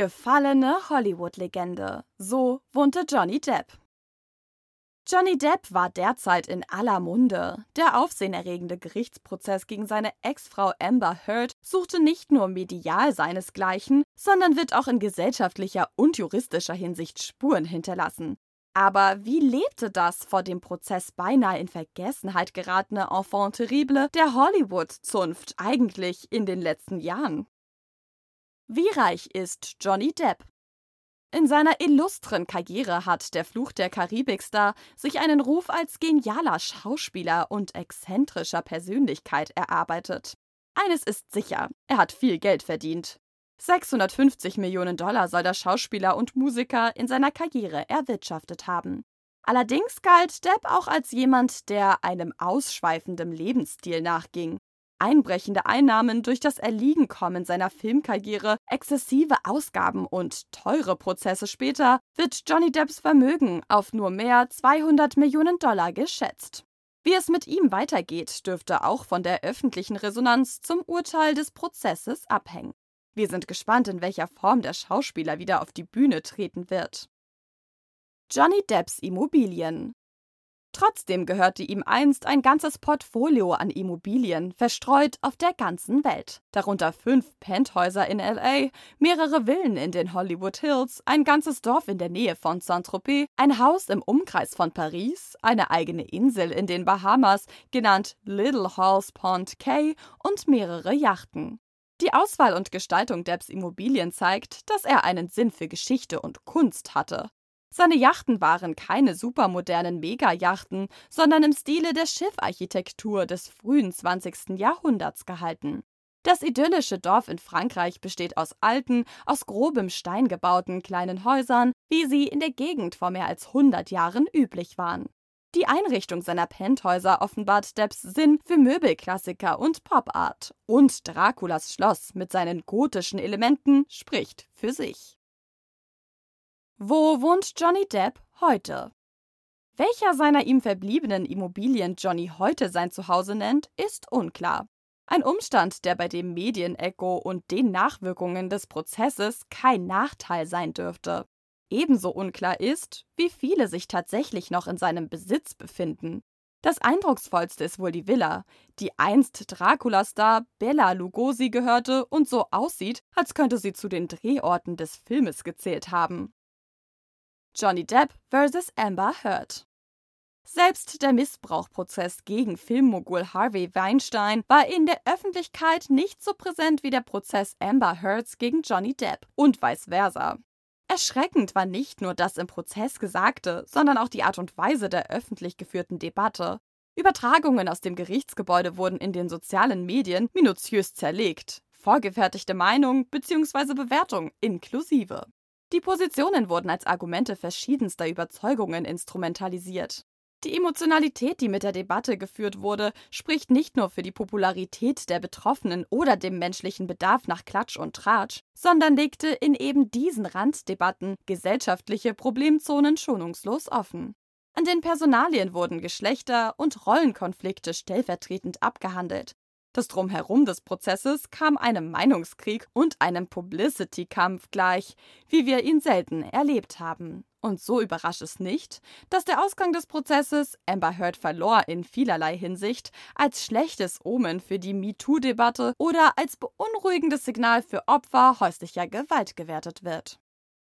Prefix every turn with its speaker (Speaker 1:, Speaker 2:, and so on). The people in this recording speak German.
Speaker 1: Gefallene Hollywood-Legende. So wohnte Johnny Depp. Johnny Depp war derzeit in aller Munde. Der aufsehenerregende Gerichtsprozess gegen seine Ex-Frau Amber Heard suchte nicht nur medial seinesgleichen, sondern wird auch in gesellschaftlicher und juristischer Hinsicht Spuren hinterlassen. Aber wie lebte das vor dem Prozess beinahe in Vergessenheit geratene Enfant terrible der Hollywood-Zunft eigentlich in den letzten Jahren? Wie reich ist Johnny Depp? In seiner illustren Karriere hat der Fluch der Karibikstar sich einen Ruf als genialer Schauspieler und exzentrischer Persönlichkeit erarbeitet. Eines ist sicher, er hat viel Geld verdient. 650 Millionen Dollar soll der Schauspieler und Musiker in seiner Karriere erwirtschaftet haben. Allerdings galt Depp auch als jemand, der einem ausschweifenden Lebensstil nachging einbrechende Einnahmen durch das Erliegenkommen seiner Filmkarriere, exzessive Ausgaben und teure Prozesse später wird Johnny Depps Vermögen auf nur mehr 200 Millionen Dollar geschätzt. Wie es mit ihm weitergeht, dürfte auch von der öffentlichen Resonanz zum Urteil des Prozesses abhängen. Wir sind gespannt, in welcher Form der Schauspieler wieder auf die Bühne treten wird. Johnny Depps Immobilien Trotzdem gehörte ihm einst ein ganzes Portfolio an Immobilien, verstreut auf der ganzen Welt. Darunter fünf Penthäuser in LA, mehrere Villen in den Hollywood Hills, ein ganzes Dorf in der Nähe von Saint-Tropez, ein Haus im Umkreis von Paris, eine eigene Insel in den Bahamas, genannt Little Halls Pond Cay, und mehrere Yachten. Die Auswahl und Gestaltung Debs Immobilien zeigt, dass er einen Sinn für Geschichte und Kunst hatte. Seine Yachten waren keine supermodernen Megayachten, sondern im Stile der Schiffarchitektur des frühen 20. Jahrhunderts gehalten. Das idyllische Dorf in Frankreich besteht aus alten, aus grobem Stein gebauten kleinen Häusern, wie sie in der Gegend vor mehr als 100 Jahren üblich waren. Die Einrichtung seiner Penthäuser offenbart Depps Sinn für Möbelklassiker und Pop-Art. Und Draculas Schloss mit seinen gotischen Elementen spricht für sich. Wo wohnt Johnny Depp heute? Welcher seiner ihm verbliebenen Immobilien Johnny heute sein Zuhause nennt, ist unklar. Ein Umstand, der bei dem Medienecho und den Nachwirkungen des Prozesses kein Nachteil sein dürfte. Ebenso unklar ist, wie viele sich tatsächlich noch in seinem Besitz befinden. Das eindrucksvollste ist wohl die Villa, die einst Dracula-Star Bella Lugosi gehörte und so aussieht, als könnte sie zu den Drehorten des Filmes gezählt haben. Johnny Depp vs. Amber Heard. Selbst der Missbrauchprozess gegen Filmmogul Harvey Weinstein war in der Öffentlichkeit nicht so präsent wie der Prozess Amber Heards gegen Johnny Depp und vice versa. Erschreckend war nicht nur das im Prozess Gesagte, sondern auch die Art und Weise der öffentlich geführten Debatte. Übertragungen aus dem Gerichtsgebäude wurden in den sozialen Medien minutiös zerlegt, vorgefertigte Meinung bzw. Bewertung inklusive. Die Positionen wurden als Argumente verschiedenster Überzeugungen instrumentalisiert. Die Emotionalität, die mit der Debatte geführt wurde, spricht nicht nur für die Popularität der Betroffenen oder dem menschlichen Bedarf nach Klatsch und Tratsch, sondern legte in eben diesen Randdebatten gesellschaftliche Problemzonen schonungslos offen. An den Personalien wurden Geschlechter- und Rollenkonflikte stellvertretend abgehandelt, das Drumherum des Prozesses kam einem Meinungskrieg und einem Publicity-Kampf gleich, wie wir ihn selten erlebt haben. Und so überrascht es nicht, dass der Ausgang des Prozesses Amber Heard verlor in vielerlei Hinsicht als schlechtes Omen für die MeToo-Debatte oder als beunruhigendes Signal für Opfer häuslicher Gewalt gewertet wird.